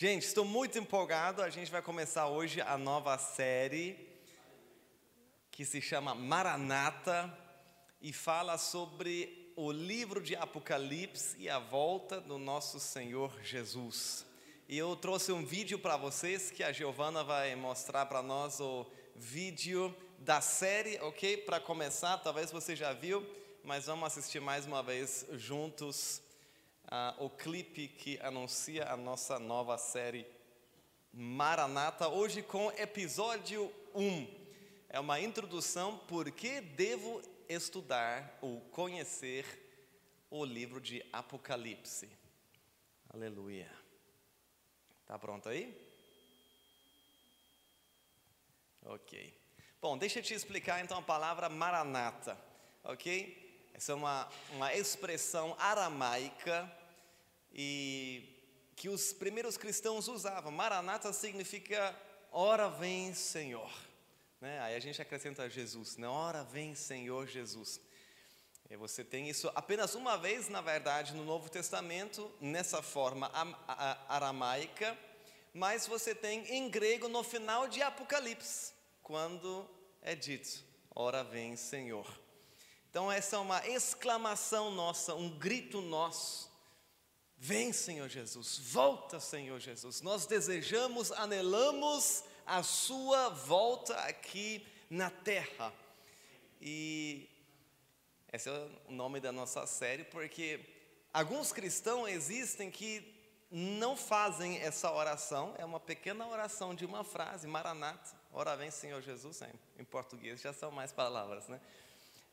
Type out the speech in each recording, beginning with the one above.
Gente, estou muito empolgado. A gente vai começar hoje a nova série que se chama Maranata e fala sobre o livro de Apocalipse e a volta do nosso Senhor Jesus. E eu trouxe um vídeo para vocês que a Giovana vai mostrar para nós o vídeo da série, ok? Para começar, talvez você já viu, mas vamos assistir mais uma vez juntos uh, o clipe que anuncia a nossa nova série Maranata, hoje com episódio 1. É uma introdução por que devo estudar ou conhecer o livro de Apocalipse. Aleluia. Tá pronto aí? Ok. Bom, deixa eu te explicar então a palavra Maranata, ok? Essa é uma, uma expressão aramaica e que os primeiros cristãos usavam. Maranata significa ora vem Senhor. Né? Aí a gente acrescenta Jesus, né? ora vem Senhor Jesus. E você tem isso apenas uma vez, na verdade, no Novo Testamento, nessa forma aramaica, mas você tem em grego no final de Apocalipse, quando é dito: ora vem Senhor. Então, essa é uma exclamação nossa, um grito nosso Vem, Senhor Jesus, volta, Senhor Jesus. Nós desejamos, anelamos a Sua volta aqui na terra. E esse é o nome da nossa série, porque alguns cristãos existem que não fazem essa oração, é uma pequena oração de uma frase, Maranata, ora vem Senhor Jesus, em português já são mais palavras, né?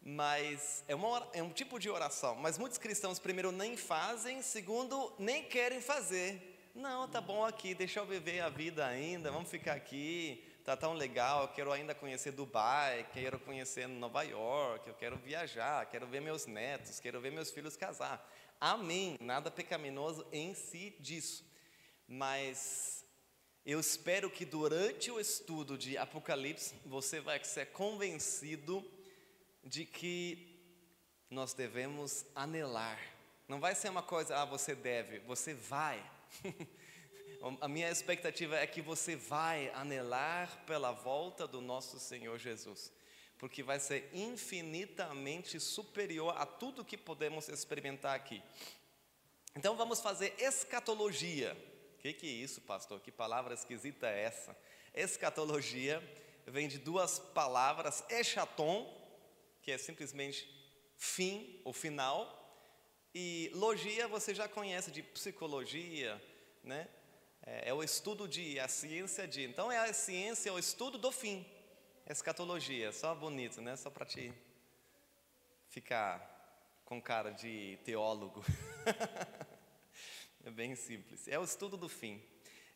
Mas é, uma, é um tipo de oração. Mas muitos cristãos, primeiro, nem fazem, segundo, nem querem fazer. Não, tá bom aqui, deixa eu viver a vida ainda, vamos ficar aqui, tá tão legal, eu quero ainda conhecer Dubai, quero conhecer Nova York, eu quero viajar, quero ver meus netos, quero ver meus filhos casar. Amém, nada pecaminoso em si disso. Mas eu espero que durante o estudo de Apocalipse você vai ser convencido de que nós devemos anelar. Não vai ser uma coisa, ah, você deve, você vai. A minha expectativa é que você vai anelar pela volta do nosso Senhor Jesus, porque vai ser infinitamente superior a tudo que podemos experimentar aqui. Então vamos fazer escatologia. O que, que é isso, pastor? Que palavra esquisita é essa? Escatologia vem de duas palavras, echaton, que é simplesmente fim, o final, e logia você já conhece de psicologia, né? É, é o estudo de, a ciência de. Então é a ciência, é o estudo do fim. Escatologia, só bonito, né? Só para te ficar com cara de teólogo. é bem simples. É o estudo do fim.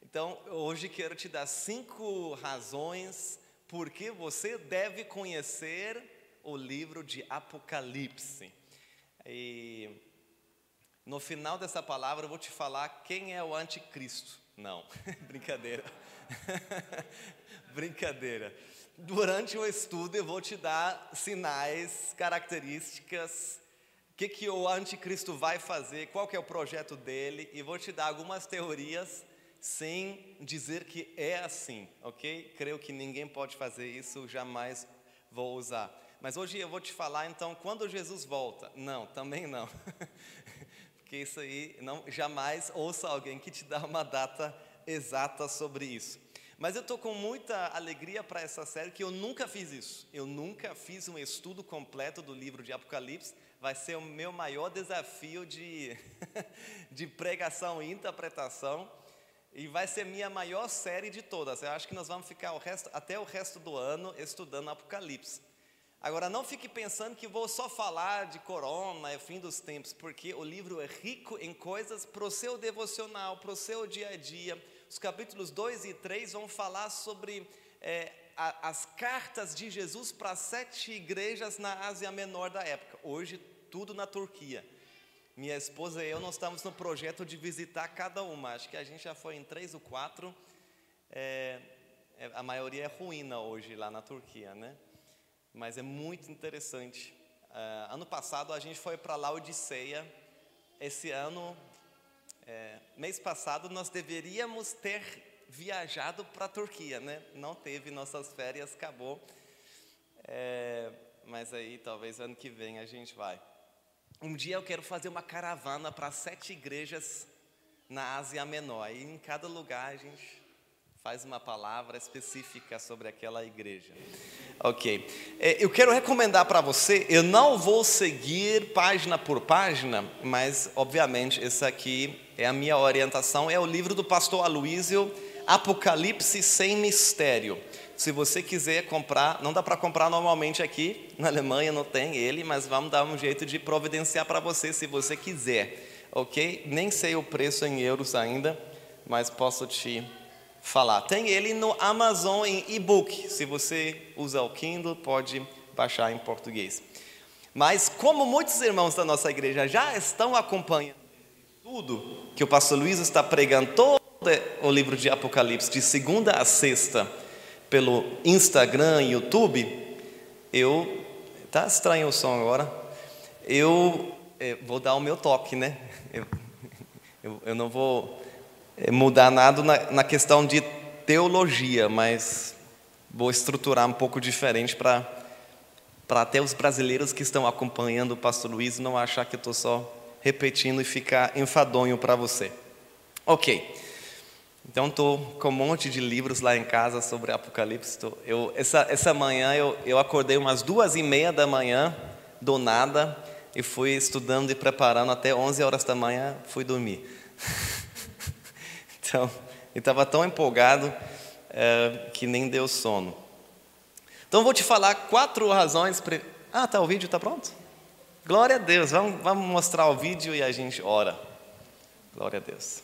Então, hoje quero te dar cinco razões por que você deve conhecer o livro de Apocalipse. E no final dessa palavra eu vou te falar quem é o anticristo. Não, brincadeira. brincadeira. Durante o estudo eu vou te dar sinais, características, o que, que o anticristo vai fazer, qual que é o projeto dele, e vou te dar algumas teorias sem dizer que é assim, ok? Creio que ninguém pode fazer isso, jamais vou usar. Mas hoje eu vou te falar então quando Jesus volta. Não, também não. Porque isso aí não jamais ouça alguém que te dá uma data exata sobre isso. Mas eu estou com muita alegria para essa série que eu nunca fiz isso. Eu nunca fiz um estudo completo do livro de Apocalipse. Vai ser o meu maior desafio de, de pregação e interpretação. E vai ser minha maior série de todas. Eu acho que nós vamos ficar o resto, até o resto do ano estudando Apocalipse. Agora, não fique pensando que vou só falar de corona, é fim dos tempos, porque o livro é rico em coisas para o seu devocional, para o seu dia a dia. Os capítulos 2 e 3 vão falar sobre é, a, as cartas de Jesus para sete igrejas na Ásia Menor da época. Hoje, tudo na Turquia. Minha esposa e eu, nós estamos no projeto de visitar cada uma. Acho que a gente já foi em três ou quatro. É, é a maioria é ruína hoje lá na Turquia, né? Mas é muito interessante. Uh, ano passado a gente foi para Laodiceia, esse ano É, mês passado nós deveríamos ter viajado para a Turquia, né? Não teve, nossas férias acabou. É, mas aí talvez ano que vem a gente vai. Um dia eu quero fazer uma caravana para sete igrejas na Ásia Menor. E em cada lugar a gente faz uma palavra específica sobre aquela igreja. Ok. É, eu quero recomendar para você, eu não vou seguir página por página, mas obviamente essa aqui é a minha orientação, é o livro do pastor Aloísio, Apocalipse sem mistério. Se você quiser comprar, não dá para comprar normalmente aqui, na Alemanha não tem ele, mas vamos dar um jeito de providenciar para você se você quiser, ok? Nem sei o preço em euros ainda, mas posso te falar. Tem ele no Amazon em e-book. Se você usa o Kindle, pode baixar em português. Mas como muitos irmãos da nossa igreja já estão acompanhando tudo que o pastor Luiz está pregando todo o livro de Apocalipse de segunda a sexta pelo Instagram e YouTube, eu tá estranho o som agora. Eu, eu vou dar o meu toque, né? Eu, eu, eu não vou eh, mudar nada na, na questão de teologia, mas vou estruturar um pouco diferente para para até os brasileiros que estão acompanhando o pastor Luiz não achar que eu estou só repetindo e ficar enfadonho para você. Ok. Então estou com um monte de livros lá em casa sobre Apocalipse. Tô, eu, essa, essa manhã eu, eu acordei umas duas e meia da manhã, do nada, e fui estudando e preparando até 11 horas da manhã, fui dormir. então, eu estava tão empolgado é, que nem deu sono. Então vou te falar quatro razões. Pre... Ah, tá, o vídeo está pronto? Glória a Deus. Vamos, vamos mostrar o vídeo e a gente ora. Glória a Deus.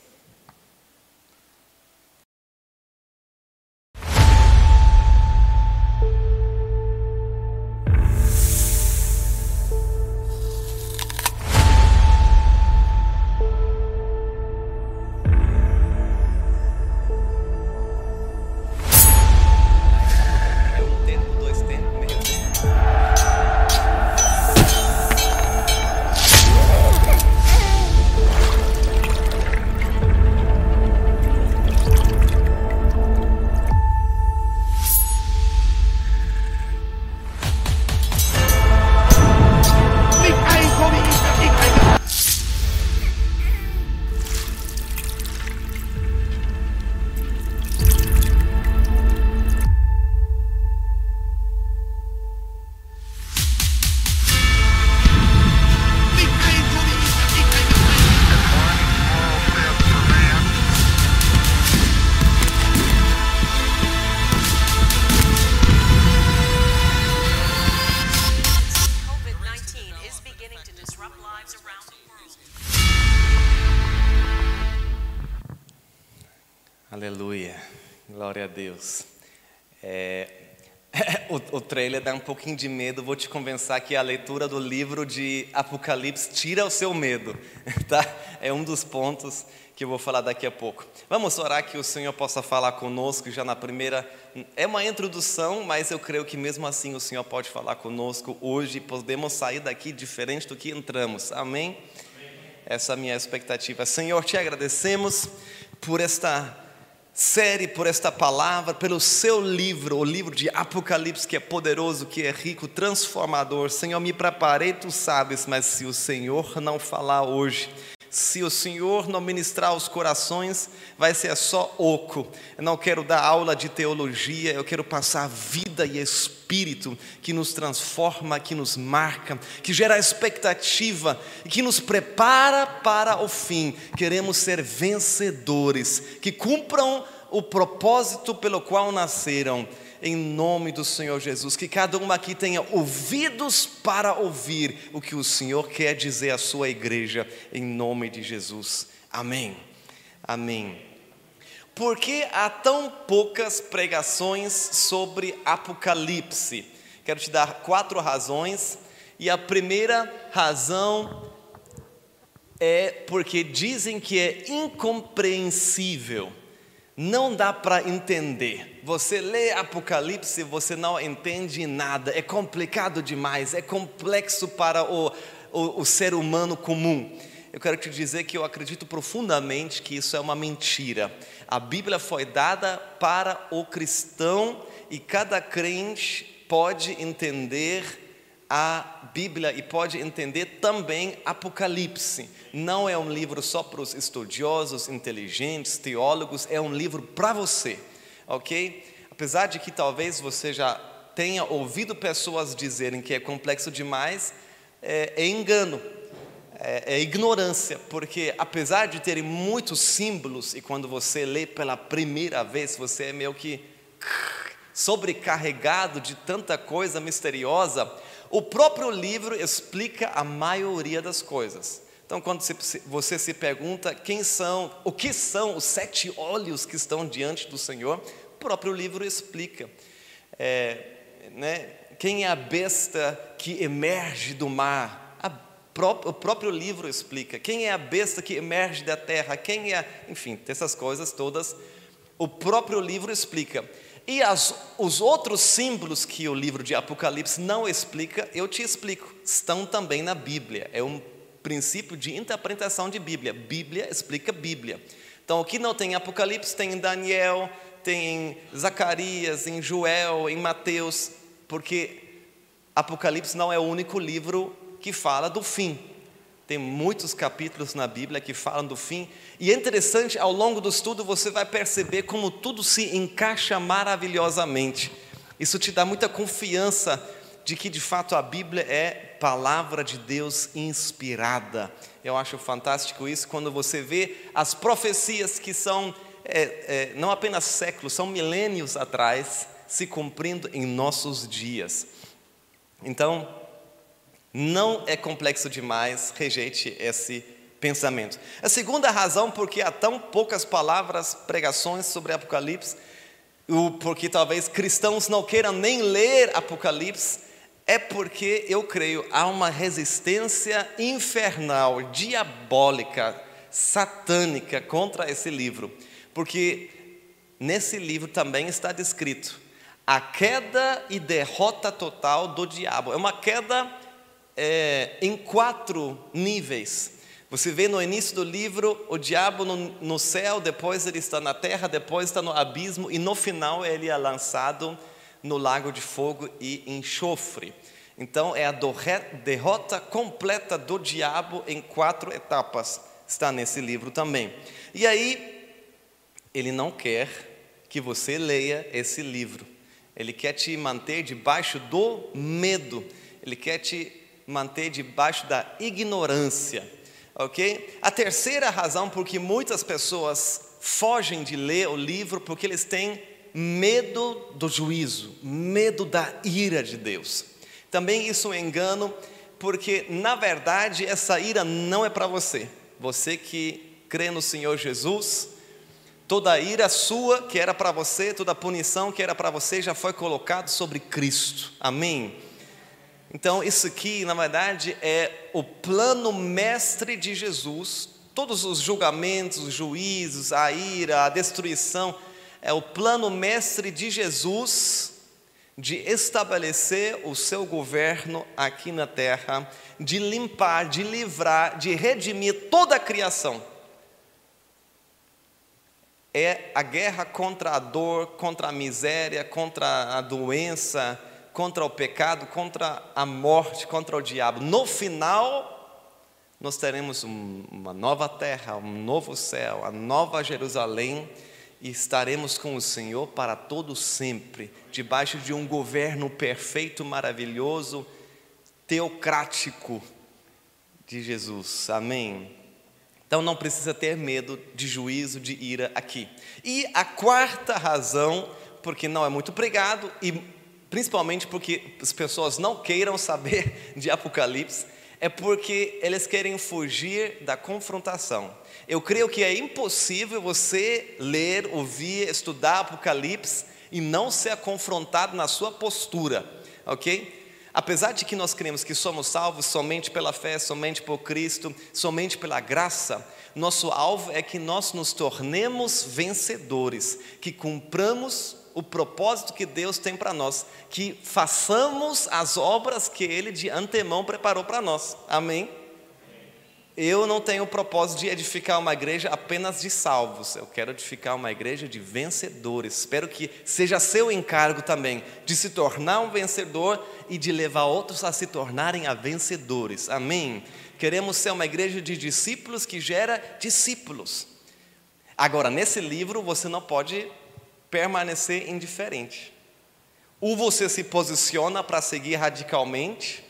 Trailer dá um pouquinho de medo, vou te convencer que a leitura do livro de Apocalipse tira o seu medo, tá? É um dos pontos que eu vou falar daqui a pouco. Vamos orar que o Senhor possa falar conosco já na primeira. É uma introdução, mas eu creio que mesmo assim o Senhor pode falar conosco hoje. Podemos sair daqui diferente do que entramos. Amém? Essa é a minha expectativa. Senhor, te agradecemos por esta série, por esta palavra, pelo seu livro, o livro de Apocalipse, que é poderoso, que é rico, transformador. Senhor, me preparei, tu sabes, mas se o Senhor não falar hoje, se o Senhor não ministrar os corações, vai ser só oco. Eu não quero dar aula de teologia, eu quero passar vida e espírito que nos transforma, que nos marca, que gera expectativa e que nos prepara para o fim. Queremos ser vencedores, que cumpram o propósito pelo qual nasceram em nome do Senhor Jesus. Que cada um aqui tenha ouvidos para ouvir o que o Senhor quer dizer à sua igreja, em nome de Jesus. Amém. Amém. Por que há tão poucas pregações sobre Apocalipse? Quero te dar quatro razões, e a primeira razão é porque dizem que é incompreensível não dá para entender. Você lê Apocalipse, você não entende nada, é complicado demais, é complexo para o, o, o ser humano comum. eu quero te dizer que eu acredito profundamente que isso é uma mentira. A Bíblia foi dada para o cristão e cada crente pode entender a Bíblia e pode entender também Apocalipse. Não é um livro só para os estudiosos, inteligentes, teólogos, é um livro para você, ok? Apesar de que talvez você já tenha ouvido pessoas dizerem que é complexo demais, é, é engano, é, é ignorância, porque apesar de terem muitos símbolos, e quando você lê pela primeira vez, você é meio que sobrecarregado de tanta coisa misteriosa, o próprio livro explica a maioria das coisas. Então, quando você se pergunta quem são, o que são os sete olhos que estão diante do Senhor, o próprio livro explica. É, né, quem é a besta que emerge do mar? o próprio livro explica. Quem é a besta que emerge da terra? Quem é, enfim, essas coisas todas, o próprio livro explica. E as, os outros símbolos que o livro de Apocalipse não explica, eu te explico, estão também na Bíblia. É um princípio de interpretação de Bíblia. Bíblia explica Bíblia. Então, o que não tem em Apocalipse, tem em Daniel, tem em Zacarias, em Joel, em Mateus, porque Apocalipse não é o único livro que fala do fim. Tem muitos capítulos na Bíblia que falam do fim, e é interessante, ao longo do estudo você vai perceber como tudo se encaixa maravilhosamente. Isso te dá muita confiança de que de fato a Bíblia é palavra de Deus inspirada. Eu acho fantástico isso quando você vê as profecias que são é, é, não apenas séculos, são milênios atrás, se cumprindo em nossos dias. Então, não é complexo demais, rejeite esse pensamento. A segunda razão porque há tão poucas palavras, pregações sobre Apocalipse, porque talvez cristãos não queiram nem ler Apocalipse, é porque eu creio há uma resistência infernal, diabólica, satânica contra esse livro. Porque nesse livro também está descrito a queda e derrota total do diabo. É uma queda é, em quatro níveis. Você vê no início do livro o diabo no, no, céu, depois ele está na terra, depois está no abismo e no final ele é lançado no lago de fogo e enxofre. Então é a derrota completa do diabo em quatro etapas. Está nesse livro também. E aí ele não quer que você leia esse livro. Ele quer te manter debaixo do medo. Ele quer te manter debaixo da ignorância ok? A terceira razão por que muitas pessoas fogem de ler o livro porque eles têm medo do juízo, medo da ira de Deus. Também isso é um engano, porque na verdade essa ira não é para você. Você que crê no Senhor Jesus, toda a ira sua que era para você, toda a punição que era para você já foi colocado sobre Cristo. Amém. Então, isso aqui, na verdade, é o plano mestre de Jesus. Todos os julgamentos, os juízos, a ira, a destruição, é o plano mestre de Jesus de estabelecer o seu governo aqui na terra, de limpar, de livrar, de redimir toda a criação. É a guerra contra a dor, contra a miséria, contra a doença, contra o pecado, contra a morte, contra o diabo. No final, nós teremos uma nova terra, um novo céu, a nova Jerusalém e estaremos com o Senhor para todo sempre, debaixo de um governo perfeito, maravilhoso, teocrático de Jesus. Amém. Então não precisa ter medo de juízo, de ira aqui. E a quarta razão, porque não é muito pregado e principalmente porque as pessoas não queiram saber de Apocalipse, é porque eles querem fugir da confrontação. Eu creio que é impossível você ler, ouvir, estudar Apocalipse e não ser confrontado na sua postura, ok? Apesar de que nós cremos que somos salvos somente pela fé, somente por Cristo, somente pela graça, nosso alvo é que nós nos tornemos vencedores, que cumpramos o propósito que Deus tem para nós, que façamos as obras que Ele de antemão preparou para nós. Amém? eu não tenho o propósito de edificar uma igreja apenas de salvos, eu quero edificar uma igreja de vencedores. Espero que seja seu encargo também de se tornar um vencedor e de levar outros a se tornarem a vencedores. Amém? Queremos ser uma igreja de discípulos que gera discípulos. Agora, nesse livro você não pode permanecer indiferente. Ou você se posiciona para seguir radicalmente,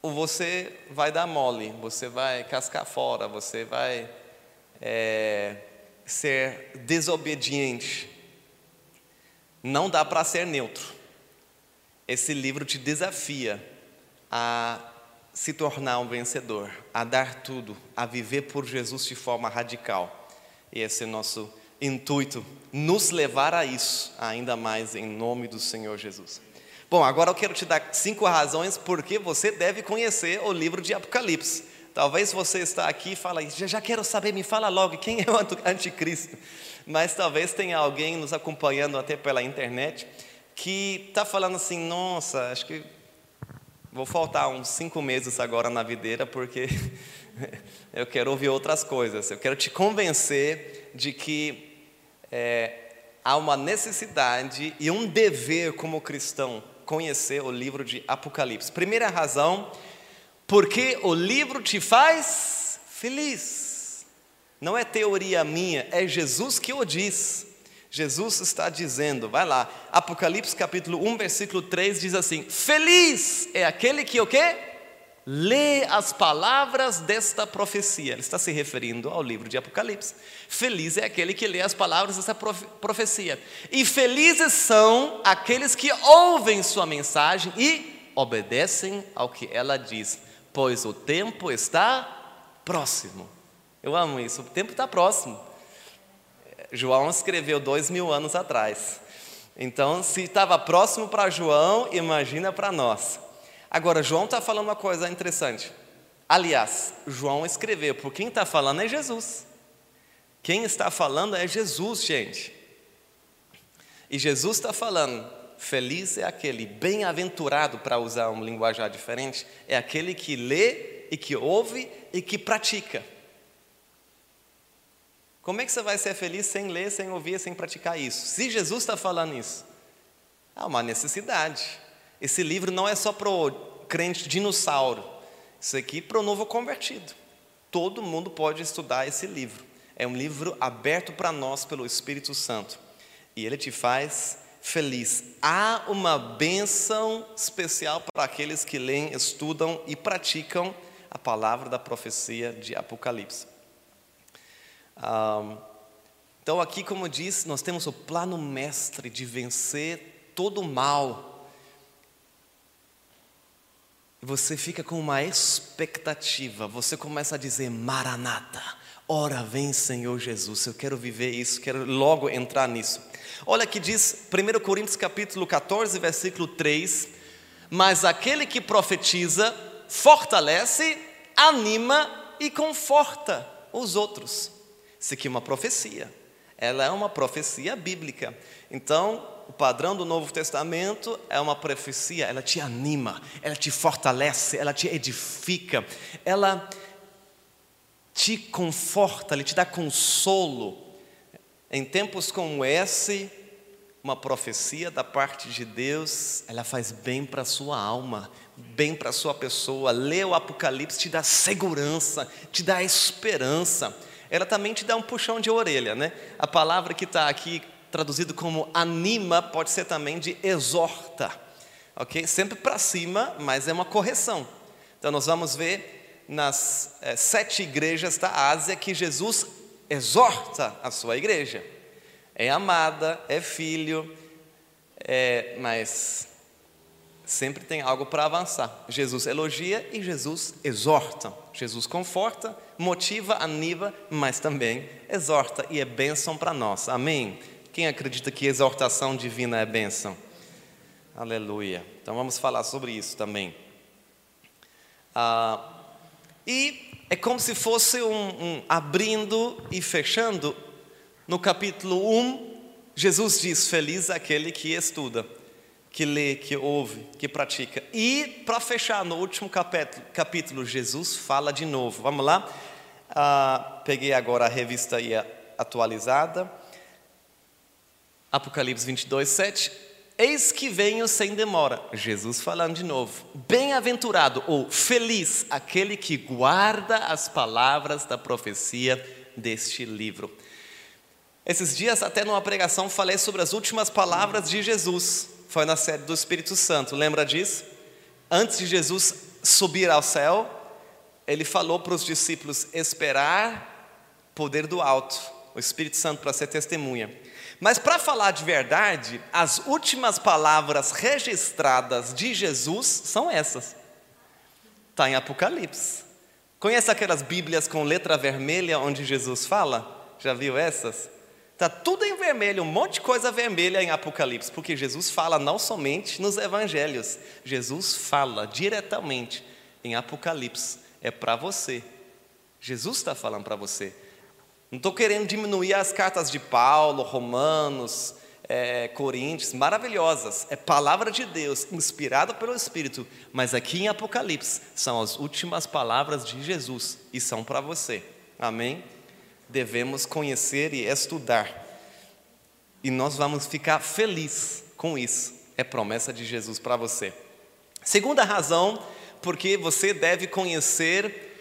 ou você vai dar mole, você vai cascar fora, você vai é, ser desobediente. Não dá para ser neutro. Esse livro te desafia a se tornar um vencedor, a dar tudo, a viver por Jesus de forma radical. E esse é nosso intuito, nos levar a isso, ainda mais em nome do Senhor Jesus. Bom, agora eu quero te dar cinco razões porque você deve conhecer o livro de Apocalipse. Talvez você está aqui e fala, já, já quero saber, me fala logo quem é o anticristo. Mas talvez tenha alguém nos acompanhando até pela internet que está falando assim, nossa, acho que vou faltar uns cinco meses agora na videira porque eu quero ouvir outras coisas. Eu quero te convencer de que é, há uma necessidade e um dever como cristão conhecer o livro de Apocalipse. Primeira razão, porque o livro te faz feliz. Não é teoria minha, é Jesus que o diz. Jesus está dizendo, vai lá, Apocalipse capítulo 1, versículo 3 diz assim: Feliz é aquele que o quê? Lê as palavras desta profecia. Ele está se referindo ao livro de Apocalipse. Feliz é aquele que lê as palavras dessa profecia. E felizes são aqueles que ouvem sua mensagem e obedecem ao que ela diz, pois o tempo está próximo. Eu amo isso, o tempo está próximo. João escreveu dois mil anos atrás. Então, se estava próximo para João, imagina para nós. Agora, João está falando uma coisa interessante. Aliás, João escreveu, por quem está falando é Jesus. Quem está falando é Jesus, gente. E Jesus está falando, feliz é aquele, bem-aventurado, para usar um linguajar diferente, é aquele que lê e que ouve e que pratica. Como é que você vai ser feliz sem ler, sem ouvir, sem praticar isso? Se Jesus está falando isso, há uma necessidade. Esse livro não é só para o crente dinossauro, isso aqui é para o novo convertido. Todo mundo pode estudar esse livro. É um livro aberto para nós pelo Espírito Santo. E ele te faz feliz. Há uma bênção especial para aqueles que leem, estudam e praticam a palavra da profecia de Apocalipse. então, aqui, como diz, nós temos o plano mestre de vencer todo o mal você fica com uma expectativa, você começa a dizer: Maranata, ora vem Senhor Jesus, eu quero viver isso, quero logo entrar nisso. Olha que diz 1 Coríntios capítulo 14, versículo 3: Mas aquele que profetiza, fortalece, anima e conforta os outros. Isso aqui é uma profecia, ela é uma profecia bíblica. Então, o padrão do Novo Testamento é uma profecia, ela te anima, ela te fortalece, ela te edifica, ela te conforta, ela te dá consolo. Em tempos como esse, uma profecia da parte de Deus, ela faz bem para a sua alma, bem para a sua pessoa. Ler o Apocalipse te dá segurança, te dá esperança. Ela também te dá um puxão de orelha, né? A palavra que está aqui traduzido como anima, pode ser também de exorta. Ok? Sempre para cima, mas é uma correção. Então nós vamos ver nas é, sete igrejas da Ásia que Jesus exorta a sua igreja. É amada, é filho, é, mas sempre tem algo para avançar. Jesus elogia e Jesus exorta. Jesus conforta, motiva, anima, mas também exorta e é bênção para nós. Amém? Quem acredita que exortação divina é bênção? Aleluia. Então vamos falar sobre isso também. Ah, e é como se fosse um, um abrindo e fechando. No capítulo 1, Jesus diz: Feliz aquele que estuda, que lê, que ouve, que pratica. E, para fechar, no último capítulo, capítulo, Jesus fala de novo. Vamos lá? Ah, peguei agora a revista aí atualizada. Apocalipse 22, 7. Eis que venho sem demora. Jesus falando de novo. Bem-aventurado ou feliz aquele que guarda as palavras da profecia deste livro. Esses dias, até numa pregação, falei sobre as últimas palavras de Jesus. Foi na série do Espírito Santo, lembra disso? Antes de Jesus subir ao céu, ele falou para os discípulos esperar poder do alto, o Espírito Santo para ser testemunha. Mas para falar de verdade, as últimas palavras registradas de Jesus são essas. Está em Apocalipse. Conhece aquelas Bíblias com letra vermelha onde Jesus fala? Já viu essas? Está tudo em vermelho, um monte de coisa vermelha em Apocalipse, porque Jesus fala não somente nos evangelhos, Jesus fala diretamente em Apocalipse. É para você. Jesus está falando para você. Não estou querendo diminuir as cartas de Paulo, Romanos, é, Coríntios, maravilhosas. É palavra de Deus, inspirada pelo Espírito. Mas aqui em Apocalipse são as últimas palavras de Jesus e são para você. Amém? Devemos conhecer e estudar. E nós vamos ficar felizes com isso. É promessa de Jesus para você. Segunda razão, porque você deve conhecer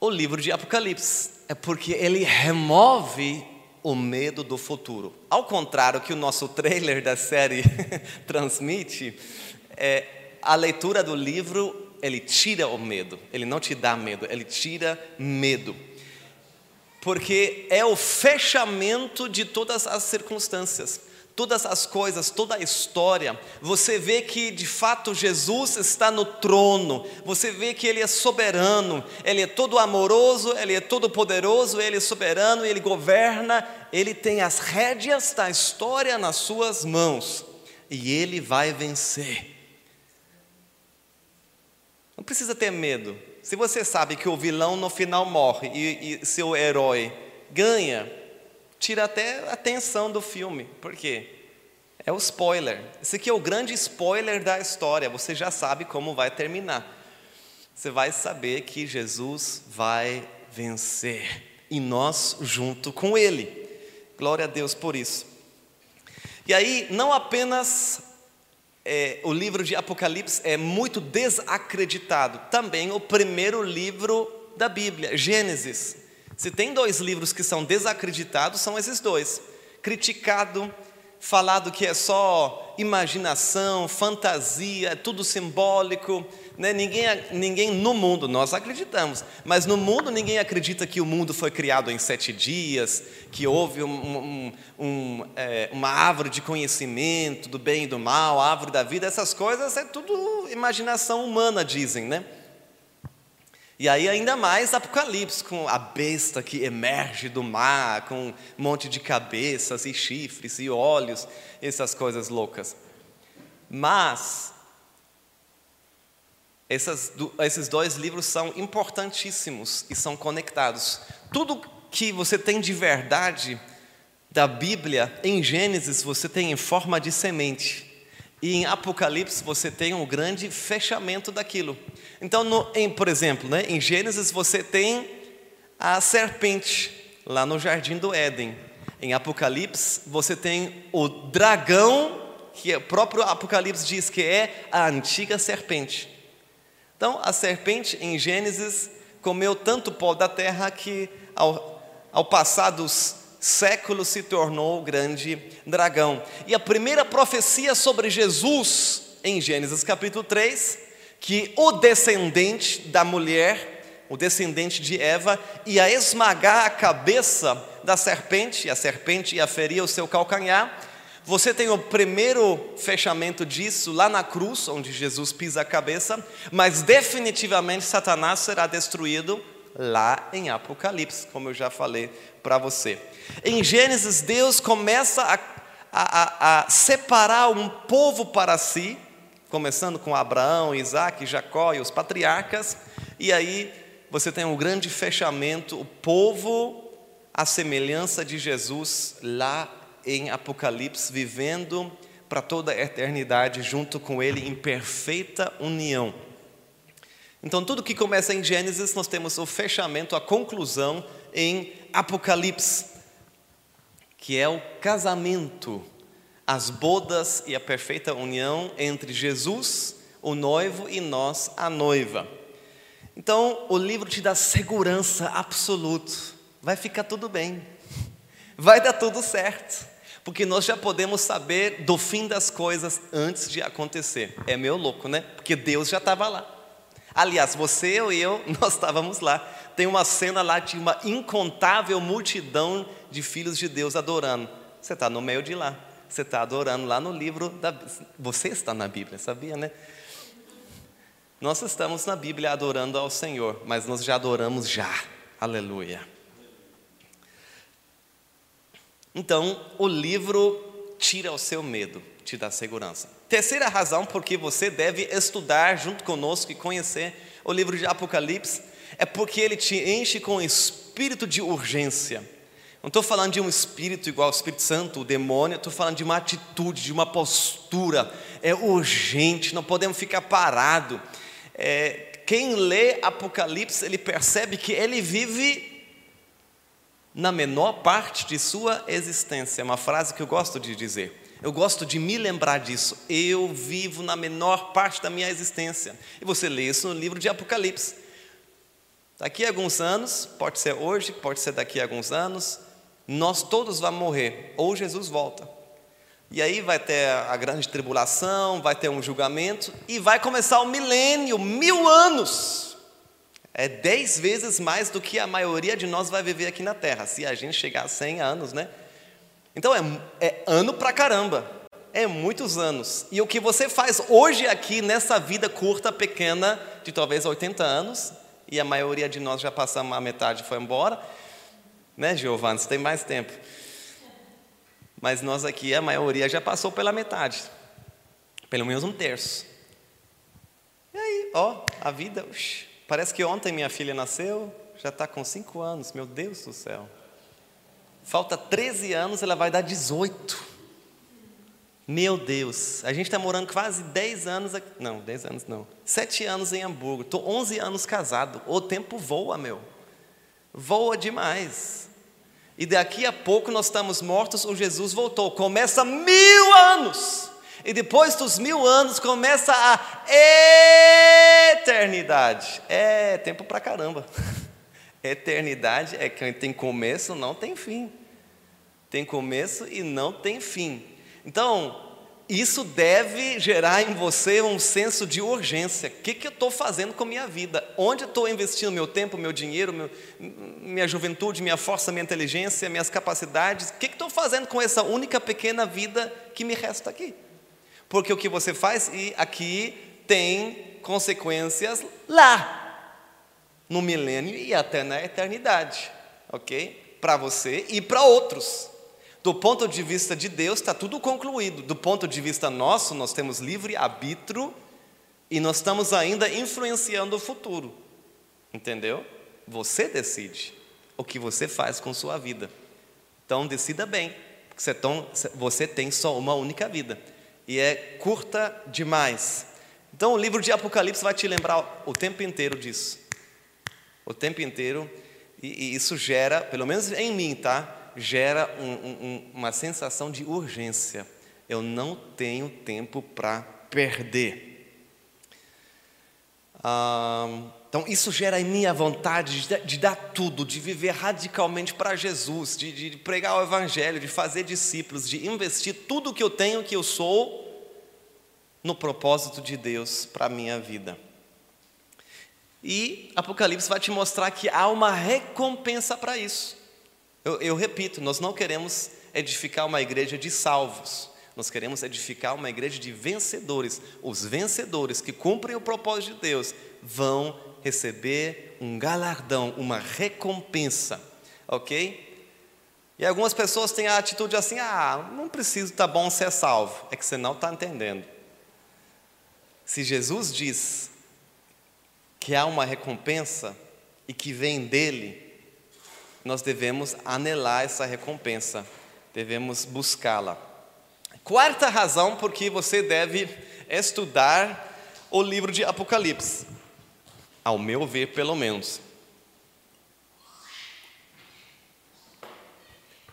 o livro de Apocalipse é porque ele remove o medo do futuro. Ao contrário que o nosso trailer da série transmite, é, a leitura do livro ele tira o medo. Ele não te dá medo, ele tira medo. Porque é o fechamento de todas as circunstâncias todas as coisas, toda a história, você vê que de fato Jesus está no trono, você vê que Ele é soberano, Ele é todo amoroso, Ele é todo poderoso, Ele é soberano, Ele governa, Ele tem as rédeas da história nas suas mãos e Ele vai vencer. Não precisa ter medo. Se você sabe que o vilão no final morre e, e seu herói ganha, tira até a atenção do filme. Por quê? É o spoiler. Esse aqui é o grande spoiler da história. Você já sabe como vai terminar. Você vai saber que Jesus vai vencer e nós junto com Ele. Glória a Deus por isso. E aí, não apenas é, o livro de Apocalipse é muito desacreditado, também o primeiro livro da Bíblia, Gênesis. Se tem dois livros que são desacreditados, são esses dois. Criticado, falado que é só imaginação, fantasia, é tudo simbólico. Né? Ninguém, ninguém no mundo, nós acreditamos, mas no mundo ninguém acredita que o mundo foi criado em sete dias, que houve um, um, um, é, uma árvore de conhecimento do bem e do mal, a árvore da vida, essas coisas é tudo imaginação humana, dizem, né? E aí, ainda mais Apocalipse, com a besta que emerge do mar, com um monte de cabeças e chifres e olhos, essas coisas loucas. Mas, essas, esses dois livros são importantíssimos e são conectados. Tudo que você tem de verdade da Bíblia, em Gênesis, você tem em forma de semente. E em Apocalipse, você tem um grande fechamento daquilo. Então, no, em, por exemplo, né, em Gênesis você tem a serpente lá no jardim do Éden. Em Apocalipse você tem o dragão, que o próprio Apocalipse diz que é a antiga serpente. Então, a serpente em Gênesis comeu tanto pó da terra que ao, ao passar dos séculos se tornou o grande dragão. E a primeira profecia sobre Jesus em Gênesis capítulo 3 que o descendente da mulher, o descendente de Eva, ia esmagar a cabeça da serpente, e a serpente ia ferir o seu calcanhar. Você tem o primeiro fechamento disso lá na cruz, onde Jesus pisa a cabeça, mas definitivamente Satanás será destruído lá em Apocalipse, como eu já falei para você. Em Gênesis, Deus começa a, a, a, separar um povo para si, começando com Abraão, Isaac, Jacó e os patriarcas, e aí você tem um grande fechamento, o povo, a semelhança de Jesus lá em Apocalipse, vivendo para toda a eternidade junto com Ele em perfeita união. Então, tudo que começa em Gênesis, nós temos o fechamento, a conclusão em Apocalipse, que é o casamento, as bodas e a perfeita união entre Jesus, o noivo, e nós, a noiva. Então, o livro te dá segurança absoluta, vai ficar tudo bem, vai dar tudo certo, porque nós já podemos saber do fim das coisas antes de acontecer. É meio louco, né? Porque Deus já estava lá. Aliás, você e eu, nós estávamos lá. Tem uma cena lá de uma incontável multidão de filhos de Deus adorando. Você está no meio de lá. Você está adorando lá no livro da. Você está na Bíblia, sabia, né? Nós estamos na Bíblia adorando ao Senhor, mas nós já adoramos já. Aleluia. Então, o livro tira o seu medo, te dá segurança. Terceira razão porque você deve estudar junto conosco e conhecer o livro de Apocalipse é porque ele te enche com espírito de urgência. Não estou falando de um espírito igual ao Espírito Santo, o demônio, estou falando de uma atitude, de uma postura. É urgente, não podemos ficar parado. É, quem lê Apocalipse, ele percebe que ele vive na menor parte de sua existência. É uma frase que eu gosto de dizer. Eu gosto de me lembrar disso. Eu vivo na menor parte da minha existência. E você lê isso no livro de Apocalipse. Daqui a alguns anos, pode ser hoje, pode ser daqui a alguns anos, nós todos vamos morrer, ou Jesus volta. E aí vai ter a grande tribulação, vai ter um julgamento, e vai começar o milênio, mil anos. É dez vezes mais do que a maioria de nós vai viver aqui na Terra, se a gente chegar a cem anos, né? Então é, é ano pra caramba, é muitos anos. E o que você faz hoje aqui nessa vida curta, pequena, de talvez 80 anos, e a maioria de nós já passamos a metade foi embora, né, Giovanni? Você tem mais tempo. Mas nós aqui, a maioria já passou pela metade, pelo menos um terço. E aí, ó, a vida, uxi, parece que ontem minha filha nasceu, já está com cinco anos, meu Deus do céu. Falta 13 anos, ela vai dar 18. Meu Deus, a gente está morando quase 10 anos aqui. Não, 10 anos não. 7 anos em Hamburgo. Estou 11 anos casado. O tempo voa, meu. Voa demais. E daqui a pouco nós estamos mortos, o Jesus voltou. Começa mil anos. E depois dos mil anos começa a eternidade. É tempo pra caramba. Eternidade é quem tem começo, não tem fim. Tem começo e não tem fim. Então, isso deve gerar em você um senso de urgência. O que, que eu estou fazendo com a minha vida? Onde estou investindo meu tempo, meu dinheiro, meu, minha juventude, minha força, minha inteligência, minhas capacidades? O que, que estou fazendo com essa única pequena vida que me resta aqui? Porque o que você faz aqui tem consequências lá no milênio e até na eternidade, ok? Para você e para outros. Do ponto de vista de Deus, está tudo concluído. Do ponto de vista nosso, nós temos livre arbítrio e nós estamos ainda influenciando o futuro. Entendeu? Você decide o que você faz com sua vida. Então, decida bem, porque você tem só uma única vida e é curta demais. Então, o livro de Apocalipse vai te lembrar o tempo inteiro disso o tempo inteiro, e, e isso gera, pelo menos em mim, tá? Gera um, um, uma sensação de urgência. Eu não tenho tempo para perder. Ah, então, isso gera em mim a vontade de, de dar tudo, de viver radicalmente para Jesus, de, de, pregar o Evangelho, de fazer discípulos, de investir tudo que eu tenho, que eu sou, no propósito de Deus para a minha vida. E Apocalipse vai te mostrar que há uma recompensa para isso. Eu, eu, repito, nós não queremos edificar uma igreja de salvos, nós queremos edificar uma igreja de vencedores. Os vencedores que cumprem o propósito de Deus vão receber um galardão, uma recompensa, ok? E algumas pessoas têm a atitude assim: ah, não preciso, tá bom ser salvo. É que você não está entendendo. Se Jesus diz que há uma recompensa e que vem dele, nós devemos anelar essa recompensa, devemos buscá-la. Quarta razão por que você deve estudar o livro de Apocalipse, ao meu ver, pelo menos.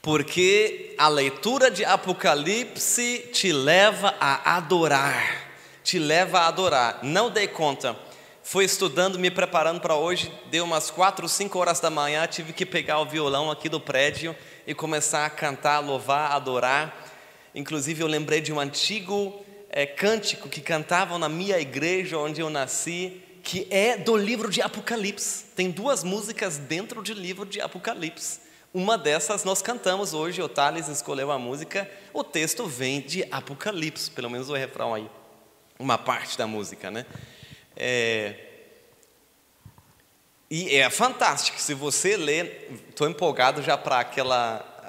Porque a leitura de Apocalipse te leva a adorar, te leva a adorar. Não dei conta. Fui estudando, me preparando para hoje, deu umas quatro, cinco horas da manhã, tive que pegar o violão aqui do prédio e começar a cantar, louvar, adorar. Inclusive eu lembrei de um antigo é, cântico que cantavam na minha igreja onde eu nasci, que é do livro de Apocalipse. Tem duas músicas dentro do livro de Apocalipse. Uma dessas nós cantamos hoje, o Thales escolheu a música, o texto vem de Apocalipse, pelo menos o refrão aí, uma parte da música, né? É, e é fantástico, se você ler, estou empolgado já para aquela,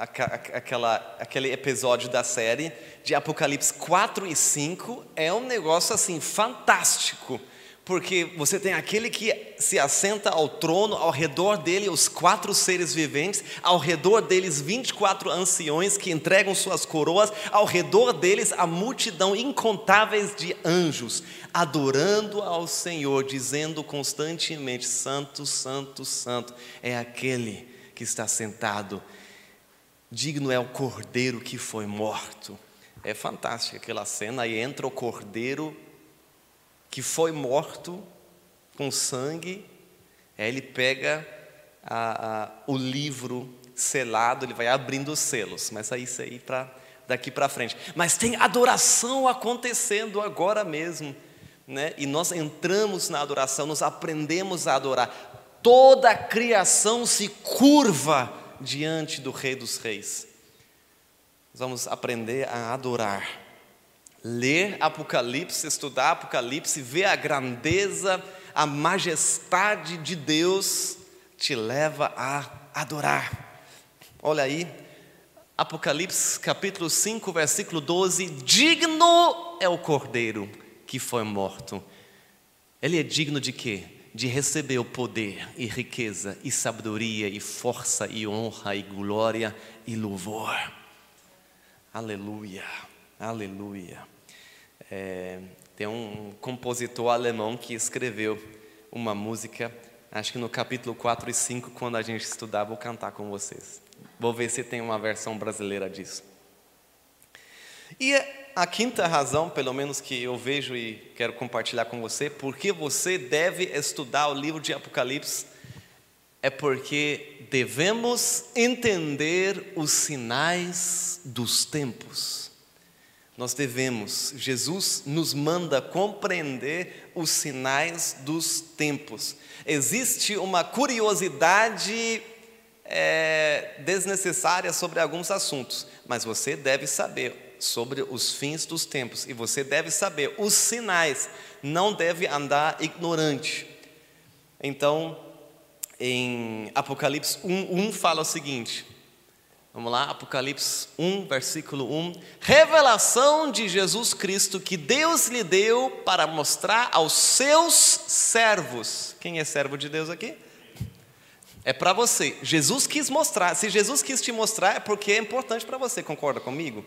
aquela, aquele episódio da série de Apocalipse 4 e 5, é um negócio assim fantástico porque você tem aquele que se assenta ao trono, ao redor dele os quatro seres viventes, ao redor deles 24 anciões que entregam suas coroas, ao redor deles a multidão incontáveis de anjos, adorando ao Senhor, dizendo constantemente: Santo, Santo, Santo, é aquele que está sentado. Digno é o cordeiro que foi morto. É fantástica aquela cena, aí entra o cordeiro que foi morto com sangue, aí ele pega a, a, o livro selado, ele vai abrindo os selos, mas aí isso aí para daqui para frente. Mas tem adoração acontecendo agora mesmo, né? E nós entramos na adoração, nós aprendemos a adorar. Toda a criação se curva diante do Rei dos Reis. Nós vamos aprender a adorar ler Apocalipse, estudar Apocalipse, ver a grandeza, a majestade de Deus, te leva a adorar. Olha aí, Apocalipse capítulo 5, versículo 12: Digno é o cordeiro que foi morto. Ele é digno de quê? De receber o poder e riqueza e sabedoria e força e honra e glória e louvor. Aleluia, aleluia. É, tem um compositor alemão que escreveu uma música, acho que no capítulo 4 e 5, quando a gente estudar, vou cantar com vocês. Vou ver se tem uma versão brasileira disso. E a quinta razão, pelo menos que eu vejo e quero compartilhar com você, porque você deve estudar o livro de Apocalipse, é porque devemos entender os sinais dos tempos nós devemos, Jesus nos manda compreender os sinais dos tempos. Existe uma curiosidade é, desnecessária sobre alguns assuntos, mas você deve saber sobre os fins dos tempos e você deve saber os sinais, não deve andar ignorante. Então, em Apocalipse 1, 1 fala o seguinte: Vamos lá, Apocalipse 1, versículo 1. Revelação de Jesus Cristo que Deus lhe deu para mostrar aos seus servos. Quem é servo de Deus aqui? É para você. Jesus quis mostrar. Se Jesus quis te mostrar, é porque é importante para você. Concorda comigo?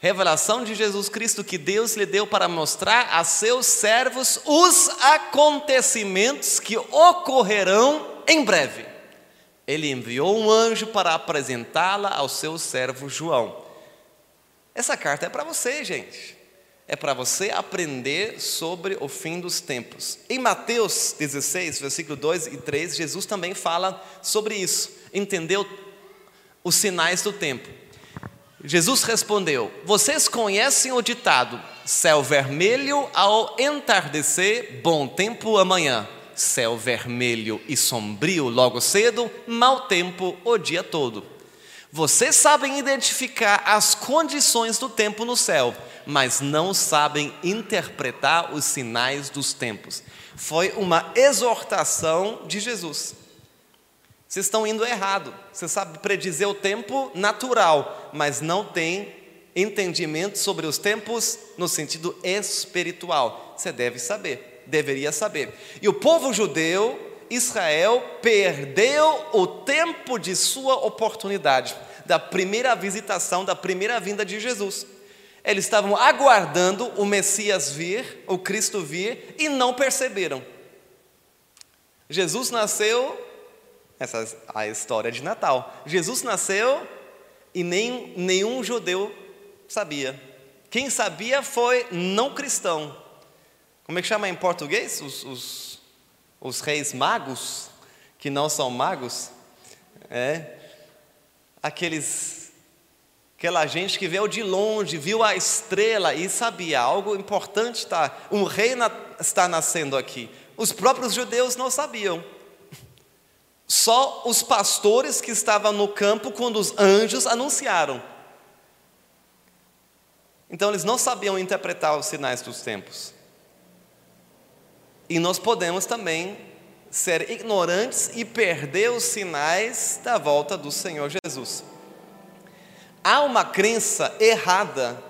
Revelação de Jesus Cristo que Deus lhe deu para mostrar a seus servos os acontecimentos que ocorrerão em breve ele enviou um anjo para apresentá-la ao seu servo João. Essa carta é para você, gente. É para você aprender sobre o fim dos tempos. Em Mateus 16, versículo 2 e 3, Jesus também fala sobre isso. Entendeu os sinais do tempo. Jesus respondeu: Vocês conhecem o ditado: céu vermelho ao entardecer, bom tempo amanhã céu vermelho e sombrio logo cedo, mau tempo o dia todo. Vocês sabem identificar as condições do tempo no céu, mas não sabem interpretar os sinais dos tempos. Foi uma exortação de Jesus. Vocês estão indo errado. Você sabe predizer o tempo natural, mas não tem entendimento sobre os tempos no sentido espiritual. Você deve saber deveria saber. E o povo judeu, Israel, perdeu o tempo de sua oportunidade. da primeira visitação, da primeira vinda de Jesus. Eles estavam aguardando o Messias vir, o Cristo vir, e não perceberam. Jesus nasceu, essa é a história de Natal. Jesus nasceu e nem, nenhum judeu sabia. Quem sabia foi não cristão. Como é que chama em português? Os, os, os reis magos, que não são magos. É. Aqueles, aquela gente que veio de longe, viu a estrela e sabia algo importante está. Um rei na, está nascendo aqui. Os próprios judeus não sabiam. Só os pastores que estavam no campo quando os anjos anunciaram. Então eles não sabiam interpretar os sinais dos tempos. E nós podemos também ser ignorantes e perder os sinais da volta do Senhor Jesus. Há uma crença errada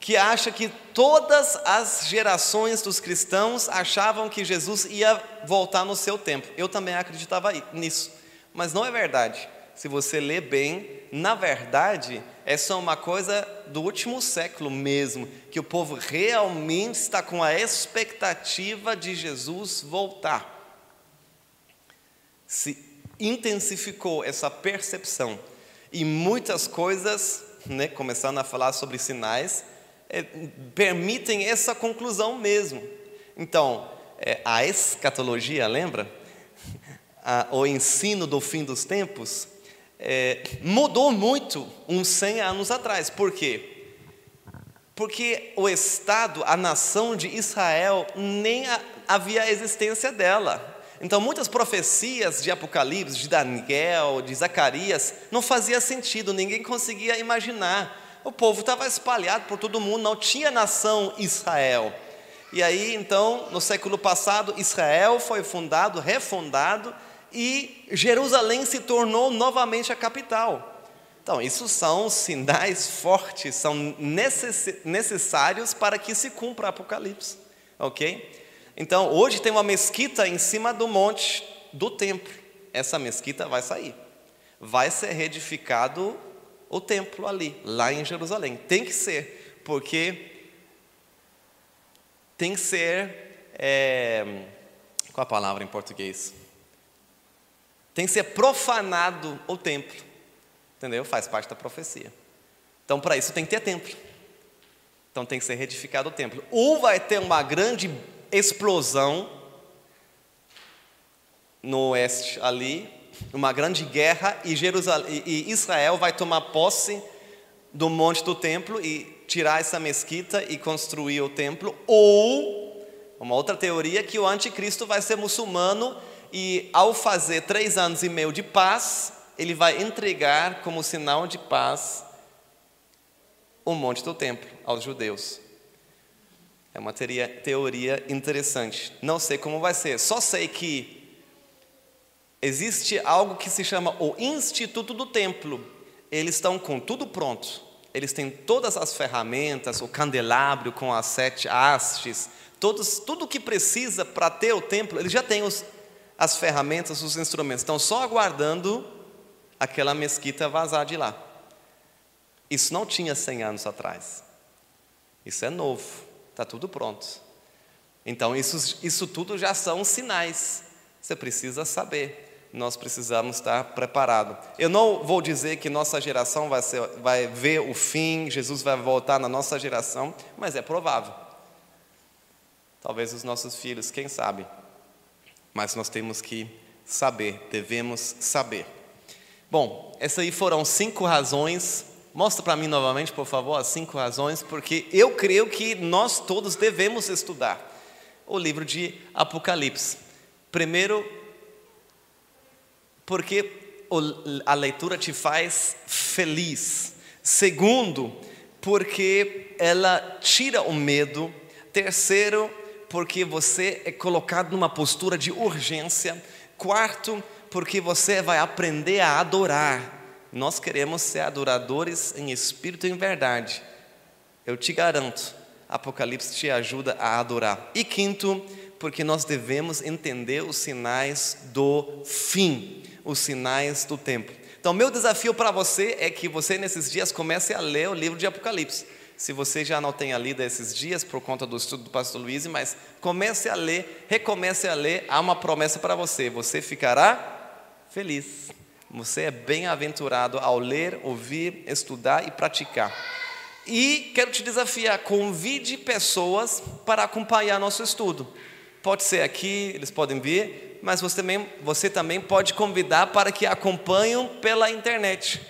que acha que todas as gerações dos cristãos achavam que Jesus ia voltar no seu tempo. Eu também acreditava nisso, mas não é verdade. Se você lê bem, na verdade, é só uma coisa do último século mesmo, que o povo realmente está com a expectativa de Jesus voltar. Se intensificou essa percepção e muitas coisas, né, começando a falar sobre sinais, é, permitem essa conclusão mesmo. Então, é, a escatologia, lembra? A, o ensino do fim dos tempos é, mudou muito uns 100 anos atrás. Por quê? Porque o Estado, a nação de Israel, nem a, havia a existência dela. Então, muitas profecias de Apocalipse, de Daniel, de Zacarias, não fazia sentido, ninguém conseguia imaginar o povo estava espalhado por todo mundo, não tinha nação Israel. E aí, então, no século passado, Israel foi fundado, refundado, e Jerusalém se tornou novamente a capital. Então, isso são sinais fortes, são necessários para que se cumpra o Apocalipse, ok? Então, hoje tem uma mesquita em cima do monte do templo. Essa mesquita vai sair. Vai ser reedificado o templo ali, lá em Jerusalém. Tem que ser, porque tem que ser. É, qual a palavra em português? Tem que ser profanado o templo. Entendeu? Faz parte da profecia. Então, para isso tem que ter templo. Então tem que ser reedificado o templo. Ou vai ter uma grande explosão no oeste ali, uma grande guerra e, Jerusalém, e Israel vai tomar posse do monte do templo e tirar essa mesquita e construir o templo, ou uma outra teoria que o anticristo vai ser muçulmano e ao fazer três anos e meio de paz, ele vai entregar como sinal de paz o monte do templo aos judeus. É uma teoria interessante. Não sei como vai ser, só sei que existe algo que se chama o Instituto do Templo. Eles estão com tudo pronto. Eles têm todas as ferramentas, o candelabro com as sete hastes, todos, tudo o que precisa para ter o templo, eles já têm os, as ferramentas, os instrumentos. Estão só aguardando aquela mesquita vazar de lá. Isso não tinha 100 anos atrás. Isso é novo, está tudo pronto. Então, isso, isso tudo já são sinais. Você precisa saber nós precisamos estar preparados. Eu não vou dizer que nossa geração vai, ser, vai ver o fim, Jesus vai voltar na nossa geração, mas é provável. Talvez os nossos filhos, quem sabe. Mas nós temos que saber, devemos saber. Bom, essas aí foram cinco razões. Mostra para mim novamente, por favor, as cinco razões, porque eu creio que nós todos devemos estudar o livro de Apocalipse. Primeiro, porque a leitura te faz feliz. Segundo, porque ela tira o medo. Terceiro, porque você é colocado numa postura de urgência. Quarto, porque você vai aprender a adorar. Nós queremos ser adoradores em espírito e em verdade. Eu te garanto, Apocalipse te ajuda a adorar. E quinto, porque nós devemos entender os sinais do fim os sinais do tempo. Então, meu desafio para você é que você, nesses dias, comece a ler o livro de Apocalipse. Se você já não tenha lido esses dias por conta do estudo do pastor Luiz, mas comece a ler, recomece a ler, há uma promessa para você: você ficará feliz. Você é bem-aventurado ao ler, ouvir, estudar e praticar. E quero te desafiar: convide pessoas para acompanhar nosso estudo. Pode ser aqui, eles podem vir, mas você também, você também pode convidar para que acompanhem pela internet.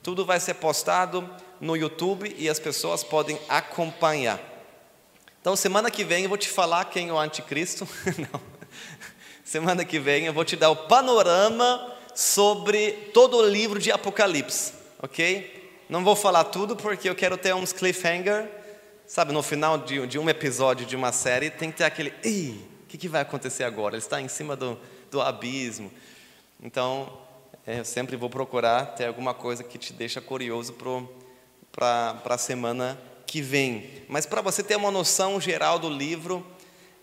Tudo vai ser postado no YouTube e as pessoas podem acompanhar. Então, semana que vem eu vou te falar quem é o anticristo. Não. Semana que vem eu vou te dar o panorama sobre todo o livro de Apocalipse, ok? Não vou falar tudo porque eu quero ter uns cliffhanger, sabe? No final de, de um episódio de uma série tem que ter aquele, ei, o que, que, vai acontecer agora? Ele está em cima do, do abismo. Então, é, eu sempre vou procurar ter alguma coisa que te deixa curioso para a semana que vem. Mas para você ter uma noção geral do livro,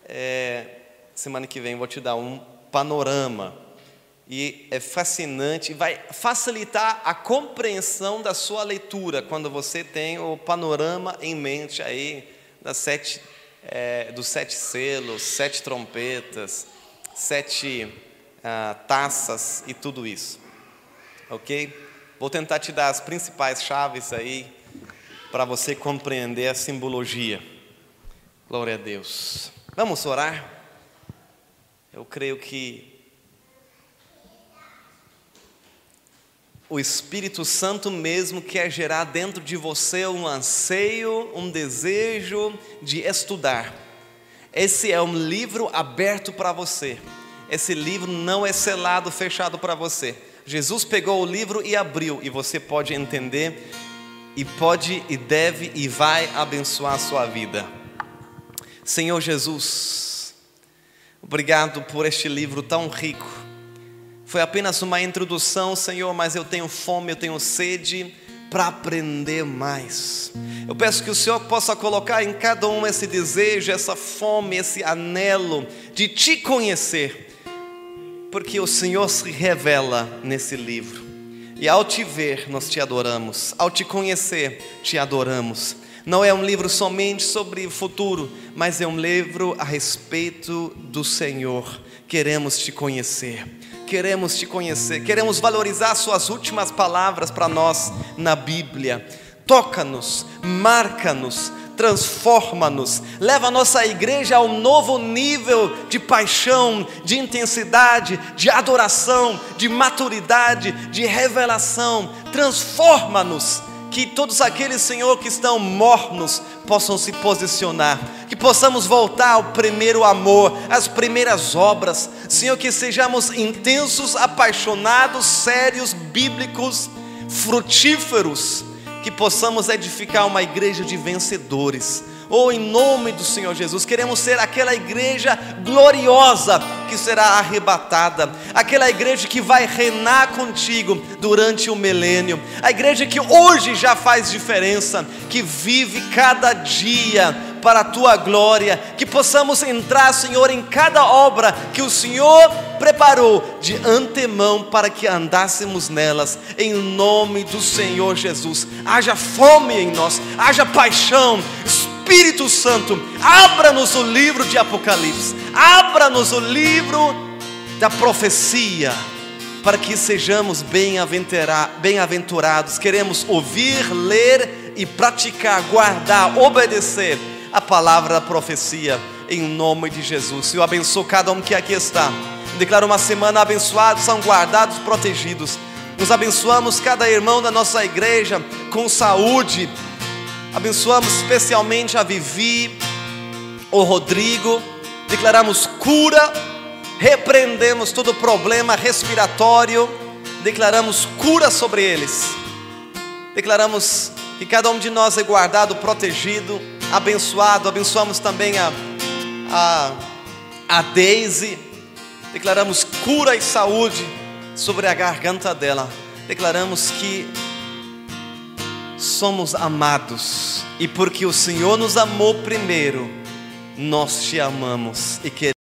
é, semana que vem vou te dar um panorama. E é fascinante, vai facilitar a compreensão da sua leitura quando você tem o panorama em mente aí das sete, é, dos sete selos, sete trompetas, sete ah, taças e tudo isso. Ok? Vou tentar te dar as principais chaves aí para você compreender a simbologia. Glória a Deus. Vamos orar? Eu creio que o Espírito Santo mesmo quer gerar dentro de você um anseio, um desejo de estudar. Esse é um livro aberto para você. Esse livro não é selado, fechado para você. Jesus pegou o livro e abriu, e você pode entender, e pode, e deve, e vai abençoar a sua vida. Senhor Jesus, obrigado por este livro tão rico foi apenas uma introdução, Senhor, mas eu tenho fome, eu tenho sede para aprender mais. Eu peço que o Senhor possa colocar em cada um esse desejo, essa fome, esse anelo de te conhecer, porque o Senhor se revela nesse livro. E ao te ver, nós te adoramos, ao te conhecer, te adoramos. Não é um livro somente sobre o futuro, mas é um livro a respeito do Senhor. Queremos te conhecer queremos te conhecer, queremos valorizar Suas últimas palavras para nós na Bíblia. Toca-nos, marca-nos, transforma-nos, leva a nossa igreja a um novo nível de paixão, de intensidade, de adoração, de maturidade, de revelação. Transforma-nos que todos aqueles, Senhor, que estão mornos possam se posicionar, que possamos voltar ao primeiro amor, às primeiras obras, Senhor, que sejamos intensos, apaixonados, sérios, bíblicos, frutíferos, que possamos edificar uma igreja de vencedores. Oh, em nome do Senhor Jesus, queremos ser aquela igreja gloriosa que será arrebatada, aquela igreja que vai reinar contigo durante o milênio, a igreja que hoje já faz diferença, que vive cada dia para a tua glória, que possamos entrar, Senhor, em cada obra que o Senhor preparou de antemão para que andássemos nelas, em nome do Senhor Jesus. Haja fome em nós, haja paixão, Espírito Santo, abra-nos o livro de Apocalipse, abra-nos o livro da profecia, para que sejamos bem-aventurados. Queremos ouvir, ler e praticar, guardar, obedecer a palavra da profecia, em nome de Jesus. Eu abençoo cada um que aqui está. Declaro uma semana abençoada, são guardados, protegidos. Nos abençoamos cada irmão da nossa igreja com saúde, Abençoamos especialmente a Vivi, o Rodrigo, declaramos cura, repreendemos todo problema respiratório, declaramos cura sobre eles. Declaramos que cada um de nós é guardado, protegido, abençoado. Abençoamos também a, a, a Daisy. Declaramos cura e saúde sobre a garganta dela. Declaramos que somos amados, e porque o Senhor nos amou primeiro, nós te amamos e queremos.